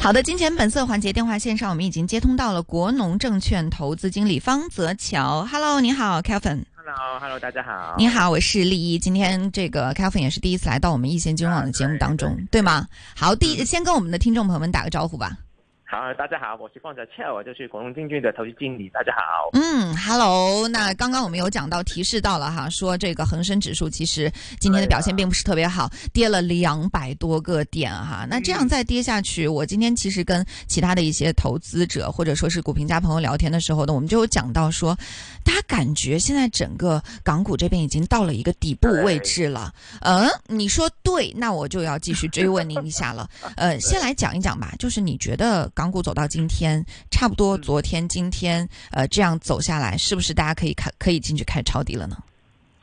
好的，金钱本色环节电话线上，我们已经接通到了国农证券投资经理方泽桥。Hello，你好，Kelvin。Hello，Hello，大家好。你好，我是丽一。今天这个 Kelvin 也是第一次来到我们易线金融网的节目当中，对吗？好，第一先跟我们的听众朋友们打个招呼吧。好，大家好，我是方泽俏，我就是广东证券的投资经理。大家好。嗯，Hello。那刚刚我们有讲到提示到了哈，说这个恒生指数其实今天的表现并不是特别好，跌了两百多个点哈。那这样再跌下去，我今天其实跟其他的一些投资者或者说是股评家朋友聊天的时候呢，我们就有讲到说，大家感觉现在整个港股这边已经到了一个底部位置了。嗯，你说对，那我就要继续追问您一下了。呃，先来讲一讲吧，就是你觉得。港股走到今天，差不多昨天、今天，呃，这样走下来，是不是大家可以看可以进去开抄底了呢？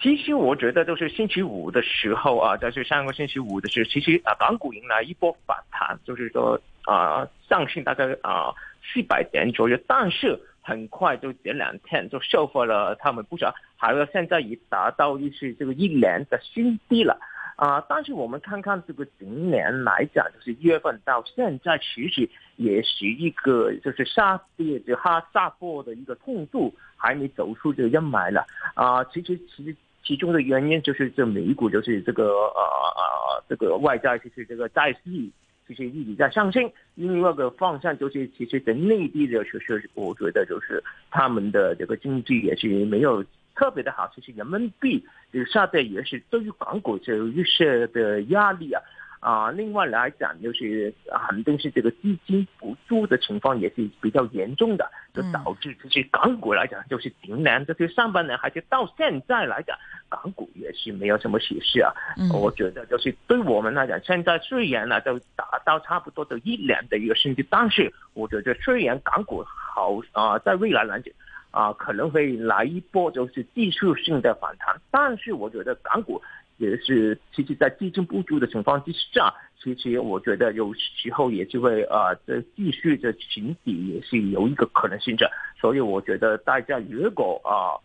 其实我觉得就是星期五的时候啊，就是上个星期五的时候，其实啊，港股迎来一波反弹，就是说啊，上升大概啊四百点左右，但是很快就这两天就收复了他们不少，还有现在已达到一是这个一年的新低了。啊、但是我们看看这个今年来讲，就是一月份到现在，其实也是一个就是下跌就哈下坡的一个痛度，还没走出这个阴霾了。啊、其实其实其中的原因就是这美股就是这个呃呃这个外债就是这个债息。其实一直在上升，另外一个方向就是，其实在内地的时候，我觉得就是他们的这个经济也是没有特别的好，其实人民币这个下跌也是对于港股有一些的压力啊。啊，另外来讲，就是肯定是这个资金不足的情况也是比较严重的，就导致就是港股来讲，就是今年就是上半年还是到现在来讲，港股也是没有什么喜事啊。嗯、我觉得就是对我们来讲，现在虽然呢就达到差不多的一年的一个升级，但是我觉得虽然港股好啊，在未来来讲啊可能会来一波就是技术性的反弹，但是我觉得港股。也是，其实，在资金不足的情况之下，其实我觉得有时候也就会啊，这继续的寻底也是有一个可能性的。所以我觉得大家如果啊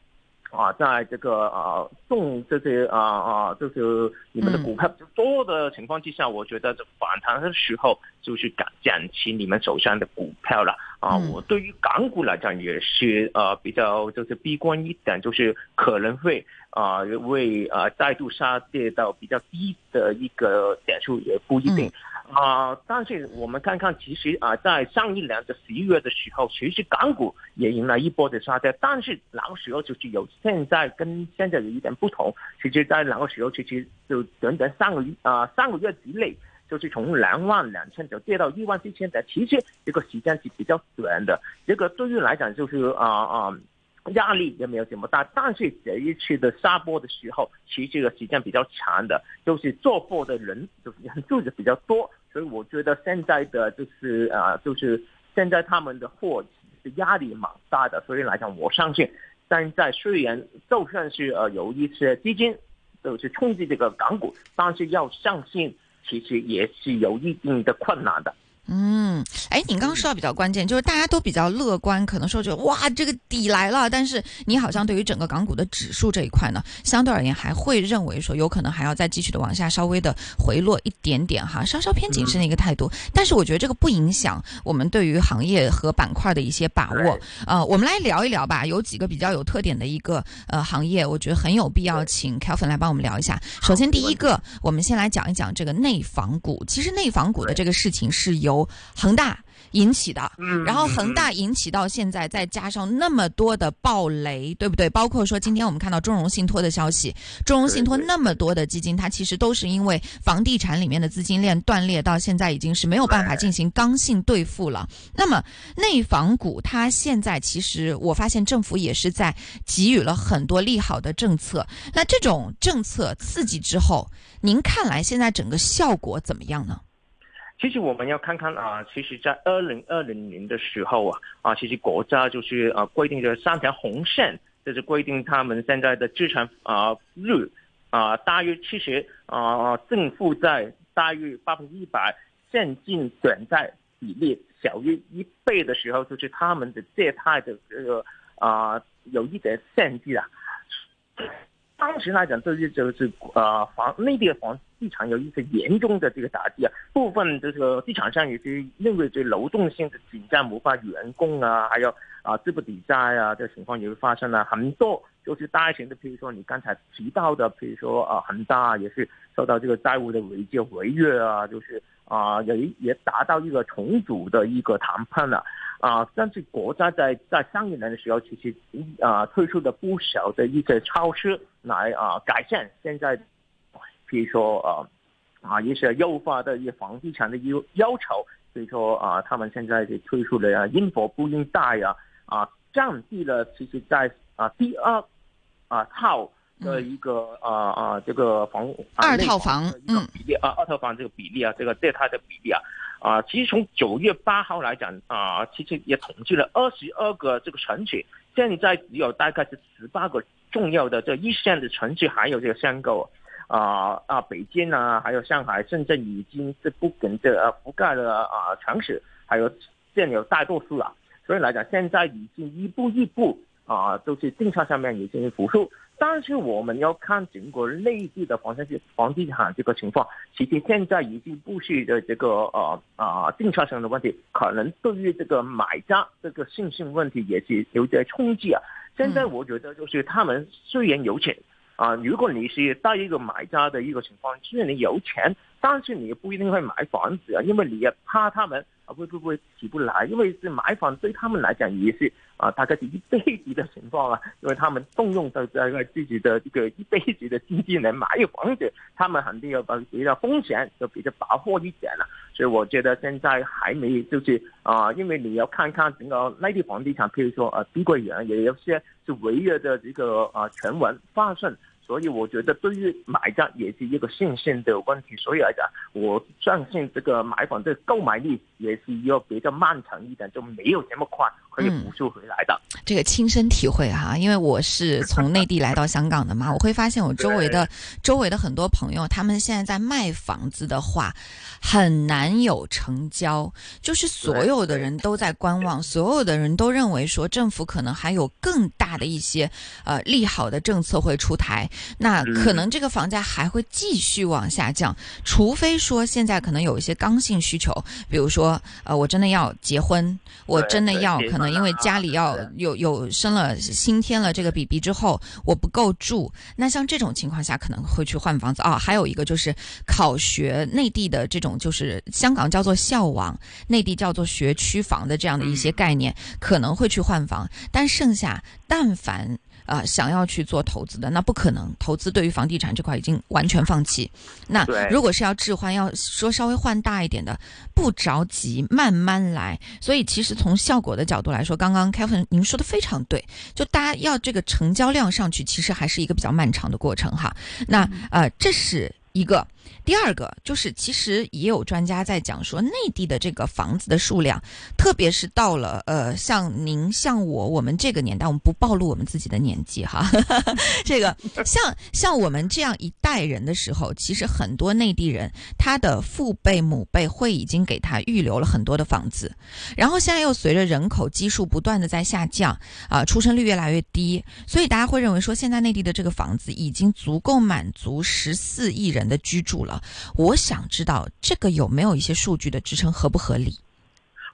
啊，在这个啊动这些啊啊，就是你们的股票比较多的情况之下，我觉得这反弹的时候就是敢捡起你们手上的股票了啊。我对于港股来讲也是呃比较就是悲观一点，就是可能会。啊、呃，会啊、呃、再度下跌到比较低的一个点数也不一定啊、呃。但是我们看看，其实啊、呃，在上一年的十一月的时候，其实港股也迎来一波的下跌，但是那个时候就是有现在跟现在有一点不同。其实，在那个时候，其实就短短三个月啊、呃、三个月之内，就是从两万两千就跌到一万四千点，其实这个时间是比较短的。这个对于来讲就是啊啊。呃压力也没有这么大，但是这一次的下波的时候，其实这个时间比较长的，就是做货的人就是人数就比较多，所以我觉得现在的就是啊、就是现在他们的货是压力蛮大的，所以来讲，我相信现在虽然就算是呃有一些基金就是冲击这个港股，但是要相信其实也是有一定的困难的。嗯，哎，你刚刚说到比较关键，就是大家都比较乐观，可能说觉得哇，这个底来了。但是你好像对于整个港股的指数这一块呢，相对而言还会认为说有可能还要再继续的往下稍微的回落一点点哈，稍稍偏谨慎的一个态度。但是我觉得这个不影响我们对于行业和板块的一些把握。呃，我们来聊一聊吧，有几个比较有特点的一个呃行业，我觉得很有必要请 Kelvin 来帮我们聊一下。首先第一个，我们先来讲一讲这个内房股。其实内房股的这个事情是由恒大引起的，然后恒大引起到现在，再加上那么多的暴雷，对不对？包括说今天我们看到中融信托的消息，中融信托那么多的基金，它其实都是因为房地产里面的资金链断裂，到现在已经是没有办法进行刚性兑付了。那么内房股它现在其实我发现政府也是在给予了很多利好的政策，那这种政策刺激之后，您看来现在整个效果怎么样呢？其实我们要看看啊，其实，在二零二零年的时候啊，啊，其实国家就是啊规定了三条红线，就是规定他们现在的资产啊率啊大约七十啊正负债大约百分之一百，现金短债比例小于一倍的时候，就是他们的借贷的这个啊有一点限制啊。当时来讲，这就就是呃房内地的房地产有一些严重的这个打击啊，部分这个地产商也是因为这流动性的紧张，无法员工啊，还有啊资不抵债啊，这情况也会发生了很多，就是大型的，比如说你刚才提到的，比如说啊恒大也是受到这个债务的违约违约啊，就是啊也也达到一个重组的一个谈判了。啊，但是国家在在上一年的时候，其实啊推出了不少的一些措施来啊改善现在，比如说啊啊一些优化的一些房地产的要要求，所以说啊他们现在就推出了应否不应贷呀啊降低了其实在啊第二啊套的一个啊啊这个房二套房嗯比例啊二套房这个比例啊这个借贷的比例啊。啊，其实从九月八号来讲啊，其实也统计了二十二个这个城市，现在只有大概是十八个重要的这一线的城市还有这个限购，啊啊，北京啊，还有上海、深圳已经是不跟这呃覆盖了啊城市，还有现有大多数了，所以来讲现在已经一步一步啊，都是政策上面已经复苏。但是我们要看整个内地的房地房地产这个情况，其实现在已经不是的这个呃啊政策上的问题，可能对于这个买家这个信心问题也是有点冲击啊。现在我觉得就是他们虽然有钱啊，如果你是带一个买家的一个情况，虽然你有钱，但是你不一定会买房子啊，因为你也怕他们。会不会起不来？因为是买房对他们来讲也是啊，大概是一辈子的情况啊。因为他们动用的这个自己的这个一辈子的经济来买房子，他们肯定要把比较风险就比较把握一点了。所以我觉得现在还没就是啊，因为你要看看整个内地房地产，譬如说呃碧桂园也有些是违约的这个啊传闻发生。所以我觉得对于买家也是一个信心的问题，所以来讲，我相信这个买房的购买力也是一个比较漫长一点，就没有这么快可以复苏回来的。这个亲身体会哈，因为我是从内地来到香港的嘛，我会发现我周围的周围的很多朋友，他们现在在卖房子的话，很难有成交，就是所有的人都在观望，所有的人都认为说政府可能还有更大的一些呃利好的政策会出台。那可能这个房价还会继续往下降，除非说现在可能有一些刚性需求，比如说呃，我真的要结婚，我真的要可能因为家里要有有生了新添了这个 BB 之后，我不够住，那像这种情况下可能会去换房子啊。还有一个就是考学，内地的这种就是香港叫做校网，内地叫做学区房的这样的一些概念，可能会去换房，但剩下但凡。啊，想要去做投资的，那不可能。投资对于房地产这块已经完全放弃。那如果是要置换，要说稍微换大一点的，不着急，慢慢来。所以其实从效果的角度来说，刚刚 Kevin 您说的非常对，就大家要这个成交量上去，其实还是一个比较漫长的过程哈。那呃，这是。一个，第二个就是，其实也有专家在讲说，内地的这个房子的数量，特别是到了呃，像您像我，我们这个年代，我们不暴露我们自己的年纪哈，这个 像像我们这样一代人的时候，其实很多内地人他的父辈母辈会已经给他预留了很多的房子，然后现在又随着人口基数不断的在下降啊，出生率越来越低，所以大家会认为说，现在内地的这个房子已经足够满足十四亿人。人的居住住了，我想知道这个有没有一些数据的支撑，合不合理？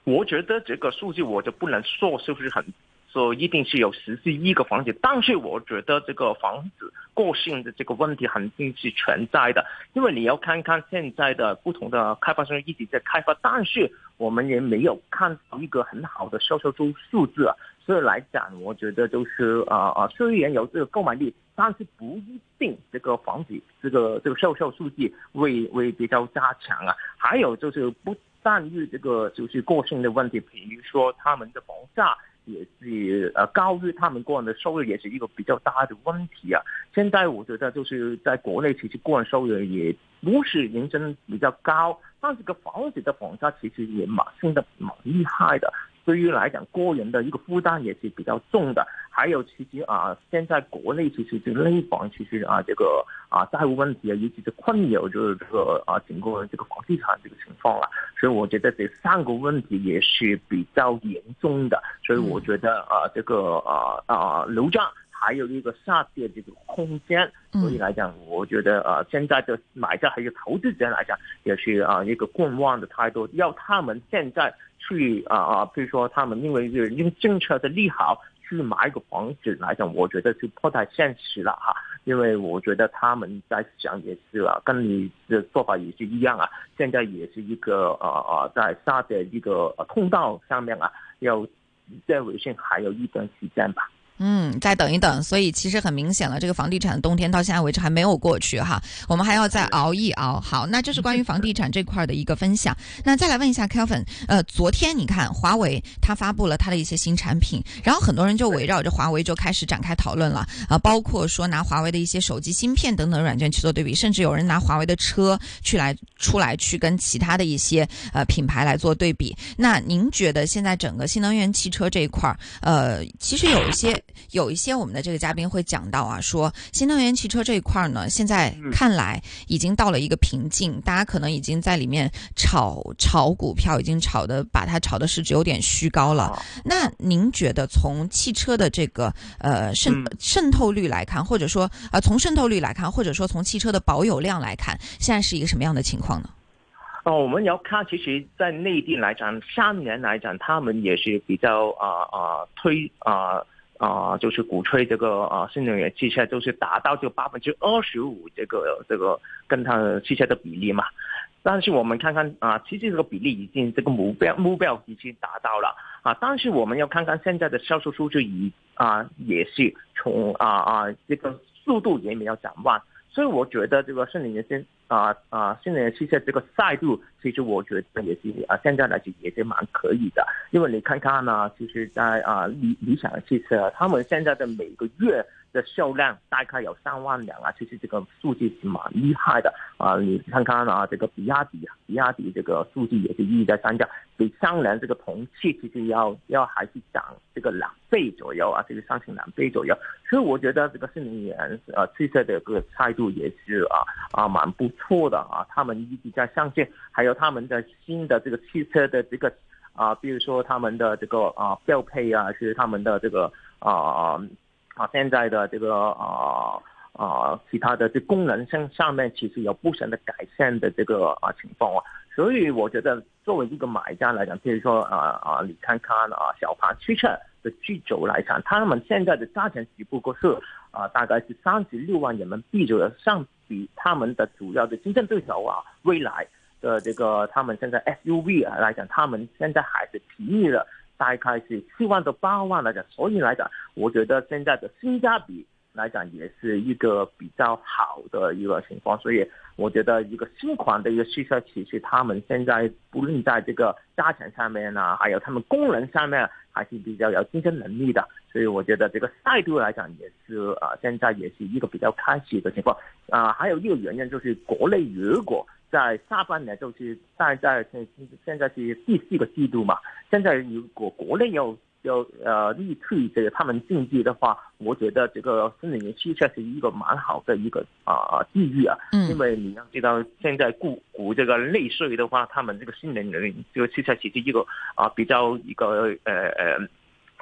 我觉得这个数据我就不能说是不是很说一定是有十四亿个房子，但是我觉得这个房子过剩的这个问题肯定是存在的，因为你要看看现在的不同的开发商一直在开发，但是我们也没有看到一个很好的销售数数字啊。所以来讲，我觉得就是啊啊，虽然有这个购买力，但是不一定这个房子这个这个销售数据会会比较加强啊。还有就是不但于这个就是个性的问题，比如说他们的房价也是呃高于他们个人的收入，也是一个比较大的问题啊。现在我觉得就是在国内，其实个人收入也不是竞争比较高，但是个房子的房价其实也蛮升的蛮厉害的。对于来讲，个人的一个负担也是比较重的。还有，其实啊，现在国内其实这个内房，其实啊，这个啊债务问题啊，尤其是困扰就是这个啊整个这个房地产这个情况了。所以我觉得这三个问题也是比较严重的。所以我觉得啊，这个啊啊楼价。还有一个下跌这个空间。所以来讲，我觉得呃，现在的买家还有投资者来讲，也是啊一个观望的态度，要他们现在去啊啊，比如说他们因为是用政策的利好去买一个房子来讲，我觉得是不太现实了哈。因为我觉得他们在想也是啊，跟你的做法也是一样啊。现在也是一个呃呃，在下的一个通道上面啊，要在微信还有一段时间吧。嗯，再等一等，所以其实很明显了，这个房地产的冬天到现在为止还没有过去哈，我们还要再熬一熬。好，那这是关于房地产这块的一个分享。那再来问一下 Kelvin，呃，昨天你看华为它发布了它的一些新产品，然后很多人就围绕着华为就开始展开讨论了啊，包括说拿华为的一些手机芯片等等软件去做对比，甚至有人拿华为的车去来出来去跟其他的一些呃品牌来做对比。那您觉得现在整个新能源汽车这一块，呃，其实有一些。有一些我们的这个嘉宾会讲到啊，说新能源汽车这一块呢，现在看来已经到了一个瓶颈，大家可能已经在里面炒炒股票，已经炒的把它炒的市值有点虚高了。那您觉得从汽车的这个呃渗渗透率来看，或者说呃从渗透率来看，或者说从汽车的保有量来看，现在是一个什么样的情况呢？哦，我们要看，其实，在内地来讲，三年来讲，他们也是比较啊啊推啊。啊，就是鼓吹这个啊，新能源汽车就是达到就百分之二十五这个这个跟它汽车的比例嘛。但是我们看看啊，其实这个比例已经这个目标目标已经达到了啊。但是我们要看看现在的销售数据，已啊也是从啊啊这个速度也没有展望。所以我觉得这个新能源先啊啊新能源汽车这个赛度，其实我觉得也是啊现在来讲也是蛮可以的，因为你看看呢，其实，在啊理理想汽车，他们现在的每个月。的销量大概有三万辆啊，其实这个数据是蛮厉害的啊！你看看啊，这个比亚迪，比亚迪这个数据也是一直在上涨，比上年这个同期其实要要还是涨这个两倍左右啊，这个上升两倍左右。所以我觉得这个新能源呃汽车的个态度也是啊啊蛮不错的啊，他们一直在上线，还有他们的新的这个汽车的这个啊，比如说他们的这个啊标配啊，是他们的这个啊。啊，现在的这个啊啊，其他的这功能性上面其实有不少的改善的这个啊情况啊，所以我觉得作为一个买家来讲，比如说啊啊，你看看啊，小鹏汽车的巨轴来讲，他们现在的价钱只不过是啊，大概是三十六万人民币左右，相比他们的主要的竞争对手啊，未来的这个他们现在 SUV 啊来讲，他们现在还是便宜了。大概是七万到八万来讲，所以来讲，我觉得现在的性价比来讲也是一个比较好的一个情况。所以我觉得一个新款的一个汽车，其实他们现在不论在这个价钱上面呢，还有他们功能上面，还是比较有竞争能力的。所以我觉得这个态度来讲，也是啊，现在也是一个比较开启的情况。啊，还有一个原因就是国内如果。在下半年就是在在现现在是第四个季度嘛，现在如果国内要要呃力推这个他们经济的话，我觉得这个新能源汽车是一个蛮好的一个啊机遇啊，因为你要知道现在股股这个内税的话，他们这个新能源这个汽车其实一个啊比较一个呃呃。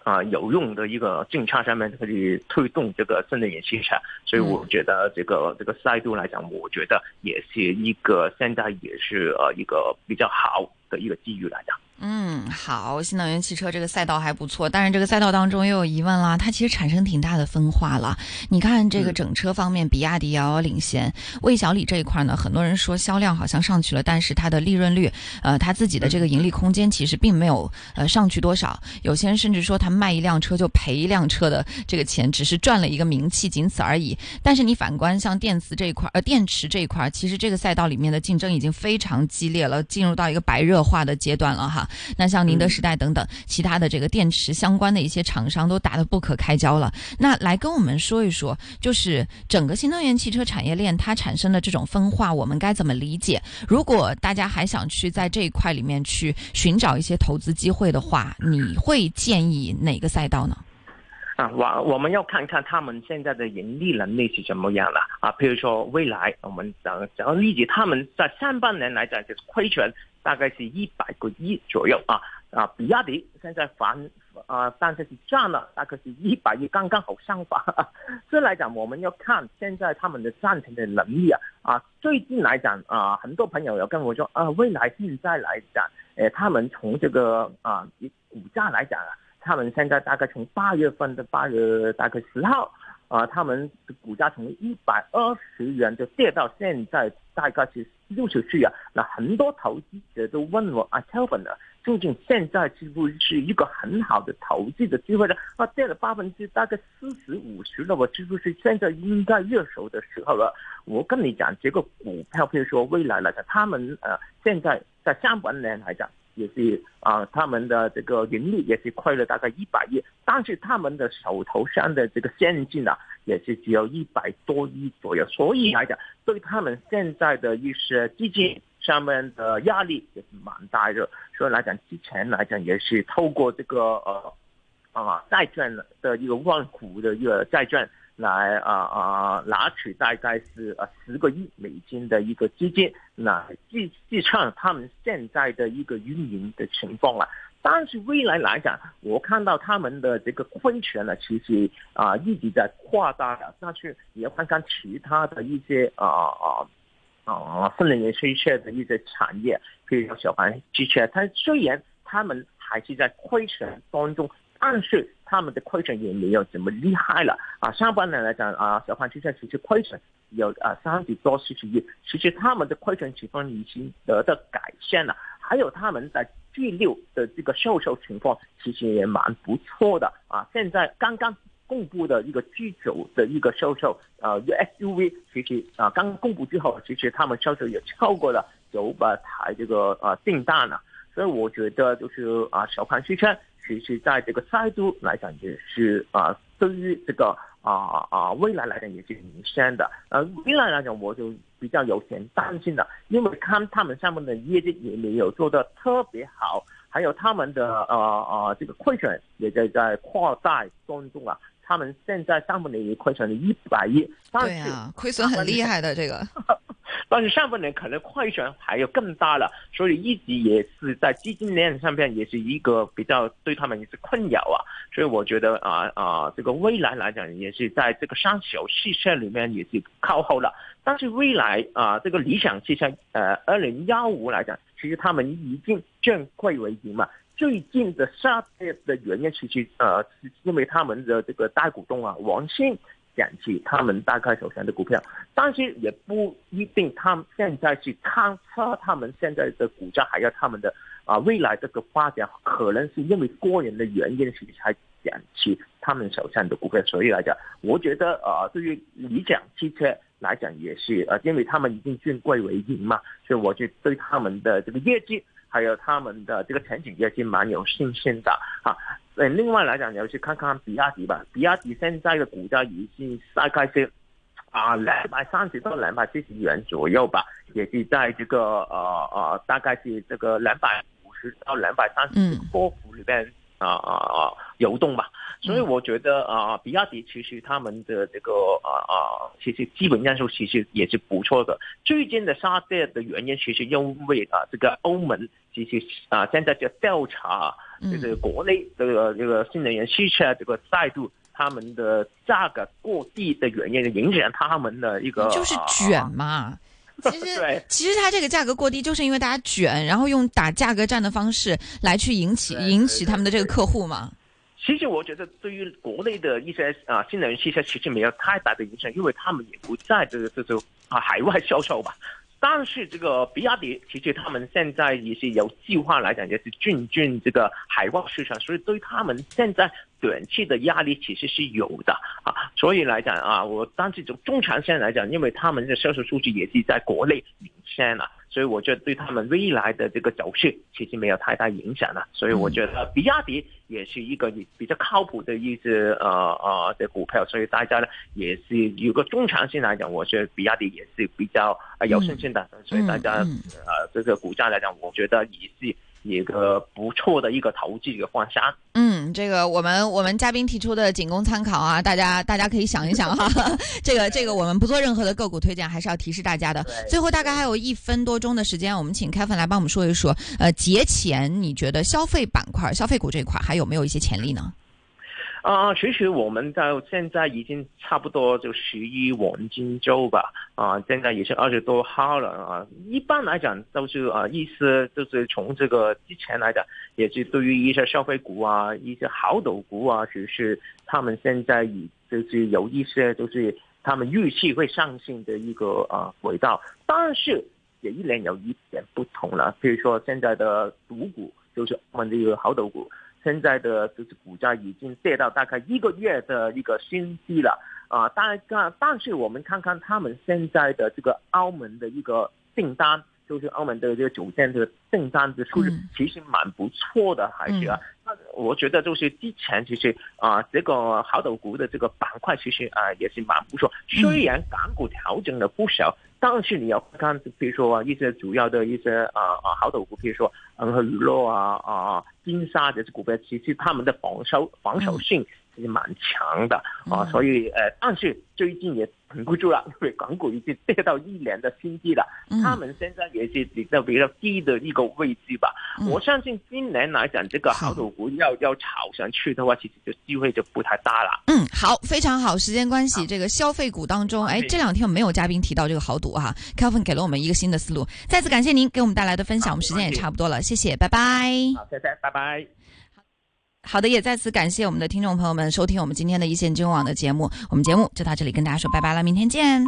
啊，有用的一个政策上面可以推动这个新能源汽车，所以我觉得这个这个赛度来讲，我觉得也是一个现在也是呃一个比较好的一个机遇来的。嗯，好，新能源汽车这个赛道还不错，但是这个赛道当中又有疑问啦，它其实产生挺大的分化了。你看这个整车方面，比亚迪遥遥领先，魏小李这一块呢，很多人说销量好像上去了，但是它的利润率，呃，它自己的这个盈利空间其实并没有呃上去多少。有些人甚至说他卖一辆车就赔一辆车的这个钱，只是赚了一个名气，仅此而已。但是你反观像电池这一块，呃，电池这一块，其实这个赛道里面的竞争已经非常激烈了，进入到一个白热化的阶段了哈。那像宁德时代等等其他的这个电池相关的一些厂商都打得不可开交了。那来跟我们说一说，就是整个新能源汽车产业链它产生的这种分化，我们该怎么理解？如果大家还想去在这一块里面去寻找一些投资机会的话，你会建议哪个赛道呢？啊，我我们要看看他们现在的盈利能力是怎么样了啊。比如说未来，我们讲讲理解他们在上半年来讲就是亏损。大概是一百个亿左右啊啊！比亚迪现在反啊，但是是赚了大概是一百亿，刚刚好相反。所以来讲，我们要看现在他们的赚钱的能力啊。啊，最近来讲啊，很多朋友有跟我说啊，未来现在来讲，诶，他们从这个啊股价来讲啊，他们现在大概从八月份的八月大概十号啊，他们的股价从一百二十元就跌到现在大概是六十去啊。那很多投资者都问我啊，Kevin 呢？究竟现在是不是一个很好的投资的机会呢？啊，跌了百分之大概四十五十了，我是不是现在应该热手的时候了？我跟你讲，这个股票，譬如说未来来讲，他们呃现在在上半年来讲，也是啊，他们的这个盈利也是亏了大概一百亿，但是他们的手头上的这个现金啊，也是只有一百多亿左右，所以来讲，对他们现在的一些基金。上面的压力也是蛮大的，所以来讲，之前来讲也是透过这个呃啊债券的一个万股的一个债券来啊啊拿取大概是呃十个亿美金的一个资金，来计计算他们现在的一个运营的情况了。但是未来来讲，我看到他们的这个亏损呢，其实啊一直在扩大的。但是你要看看其他的一些啊啊。啊，新能源汽车的一些产业，譬如说小鹏汽车，它虽然他们还是在亏损当中，但是他们的亏损也没有这么厉害了。啊，上半年来讲啊，小鹏汽车其实亏损有啊三十多四十亿，其实他们的亏损情况已经得到改善了。还有他们在 G 六的这个销售情况其实也蛮不错的啊，现在刚刚。公布的一个 G 九的一个销售，呃，SUV 其实啊刚公布之后，其实他们销售也超过了九百台这个啊订单了，所以我觉得就是啊小鹏汽车其实在这个赛度来讲也是啊对于这个啊啊未来来讲也是明显的，呃未来来讲我就比较有点担心的，因为看他们上面的业绩也没有做的特别好，还有他们的呃呃这个亏损也在在扩大当中啊。他们现在上半年也亏损了一百亿，对啊，亏损很厉害的这个，但是上半年可能亏损还有更大了，所以一直也是在基金链上面也是一个比较对他们也是困扰啊，所以我觉得啊啊，这个未来来讲也是在这个上小汽车里面也是靠后了，但是未来啊这个理想汽车呃二零幺五来讲，其实他们已经转亏为盈嘛。最近的下跌的原因，其实呃，是因为他们的这个大股东啊，王兴减持他们大概手上的股票，但是也不一定，他们现在是看差他们现在的股价，还有他们的啊未来这个发展，可能是因为个人的原因，所以才减持他们手上的股票。所以来讲，我觉得啊，对于理想汽车来讲，也是呃，因为他们已经转贵为盈嘛，所以我就对他们的这个业绩。还有他们的这个前景也是蛮有信心的啊。嗯，另外来讲，你要去看看比亚迪吧。比亚迪现在的股价已经大概是啊两百三十到两百四十元左右吧，也是在这个呃呃大概是这个两百五十到两百三十波幅里边啊啊啊游动吧。所以我觉得啊，比亚迪其实他们的这个啊啊，其实基本因素其实也是不错的。最近的下跌的原因，其实因为啊，这个欧盟其实啊，现在在调查这个国内这个这个新能源汽车这个赛度，他们的价格过低的原因，影响他们的一个就是卷嘛。其实 其实它这个价格过低，就是因为大家卷，然后用打价格战的方式来去引起引起他们的这个客户嘛。其实我觉得，对于国内的一些啊新能源汽车，其实没有太大的影响，因为他们也不在这个这种啊海外销售吧。但是这个比亚迪，其实他们现在也是有计划来讲，也是进军这个海外市场，所以对他们现在短期的压力其实是有的啊。所以来讲啊，我但是从中长线来讲，因为他们的销售数据也是在国内领先了。所以我觉得对他们未来的这个走势其实没有太大影响了，所以我觉得比亚迪也是一个比较靠谱的一只呃呃的股票，所以大家呢也是有个中长线来讲，我觉得比亚迪也是比较有信心的，所以大家呃这个股价来讲，我觉得也是一个不错的一个投资一个方向。嗯，这个我们我们嘉宾提出的仅供参考啊，大家大家可以想一想哈。这个这个我们不做任何的个股推荐，还是要提示大家的。最后大概还有一分多钟的时间，我们请 Kevin 来帮我们说一说，呃，节前你觉得消费板块、消费股这一块还有没有一些潜力呢？啊，其实我们到现在已经差不多就十一黄金周吧，啊，现在也是二十多号了啊。一般来讲都是啊，意思就是从这个之前来讲，也是对于一些消费股啊、一些好斗股啊，其实他们现在已就是有一些就是他们预期会上行的一个啊轨道，但是也依然有一点不同了。比如说现在的赌股，就是我们的一个好斗股。现在的就是股价已经跌到大概一个月的一个新低了啊！大概但是我们看看他们现在的这个澳门的一个订单，就是澳门的这个酒店的订单的数据，其实蛮不错的，还是啊。那我觉得就是之前其实啊，这个好斗股的这个板块其实啊也是蛮不错。虽然港股调整了不少，但是你要看，比如说一些主要的一些啊啊好斗股，比如说恒和娱乐啊啊。金沙这些股票，其实他们的防守防守性其实蛮强的啊，所以呃，但是最近也挺不住了，因为港股已经跌到一年的新低了，他们现在也是比较比较低的一个位置吧。我相信今年来讲，这个好赌股要要炒上去的话，其实就机会就不太大了。嗯，好，非常好。时间关系，这个消费股当中，哎，这两天没有嘉宾提到这个豪赌哈，Kevin 给了我们一个新的思路。再次感谢您给我们带来的分享，我们时间也差不多了，谢谢，拜拜。好，谢谢，拜拜。好的，也再次感谢我们的听众朋友们收听我们今天的一线金融网的节目。我们节目就到这里，跟大家说拜拜了，明天见。